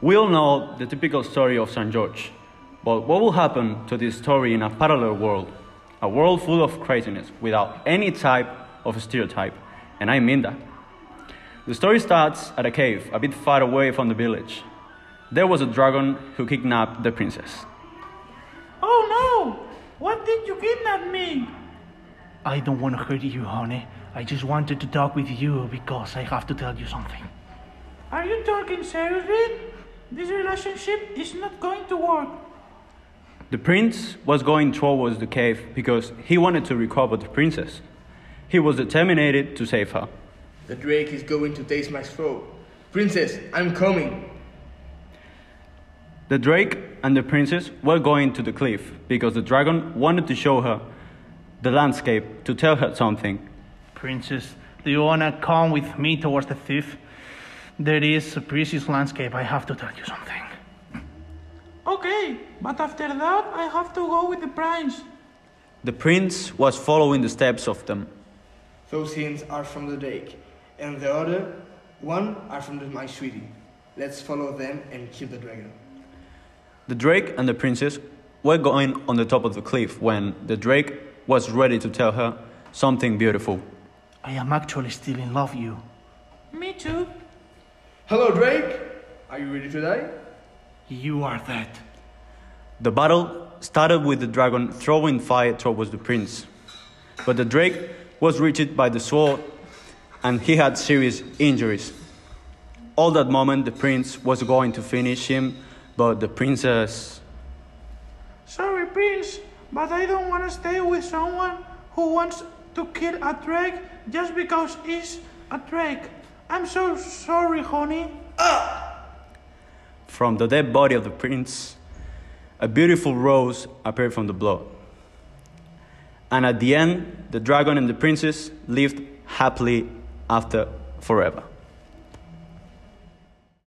We all know the typical story of St. George, but what will happen to this story in a parallel world? A world full of craziness without any type of stereotype, and I mean that. The story starts at a cave a bit far away from the village. There was a dragon who kidnapped the princess. Oh no! What did you kidnap me? I don't want to hurt you, honey. I just wanted to talk with you because I have to tell you something. Are you talking seriously? This relationship is not going to work. The prince was going towards the cave because he wanted to recover the princess. He was determined to save her. The drake is going to taste my throat. Princess, I'm coming. The drake and the princess were going to the cliff because the dragon wanted to show her the landscape to tell her something. Princess, do you want to come with me towards the thief? There is a precious landscape. I have to tell you something. Okay, but after that, I have to go with the prince. The prince was following the steps of them. Those hints are from the drake, and the other one are from the, my sweetie. Let's follow them and kill the dragon. The drake and the princess were going on the top of the cliff when the drake was ready to tell her something beautiful. I am actually still in love with you. Me too. Hello, Drake. Are you ready to die? You are that. The battle started with the dragon throwing fire towards the prince. But the drake was reached by the sword and he had serious injuries. All that moment, the prince was going to finish him, but the princess. Sorry, prince, but I don't want to stay with someone who wants to kill a drake just because he's a drake. I'm so sorry, honey. Ah! From the dead body of the prince, a beautiful rose appeared from the blood. And at the end, the dragon and the princess lived happily after forever.